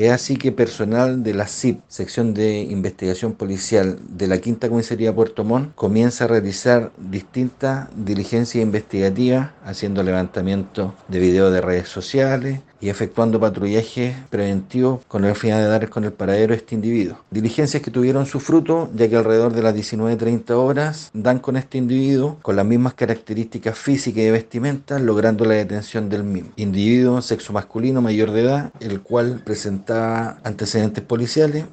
Es así que personal de la CIP, sección de investigación policial de la Quinta Comisaría Puerto Montt, comienza a realizar distintas diligencias investigativas, haciendo levantamiento de videos de redes sociales, y efectuando patrullaje preventivo con el fin de dar con el paradero de este individuo. Diligencias que tuvieron su fruto, ya que alrededor de las 19.30 horas dan con este individuo con las mismas características físicas y vestimenta, logrando la detención del mismo. Individuo sexo masculino mayor de edad, el cual presentaba antecedentes policiales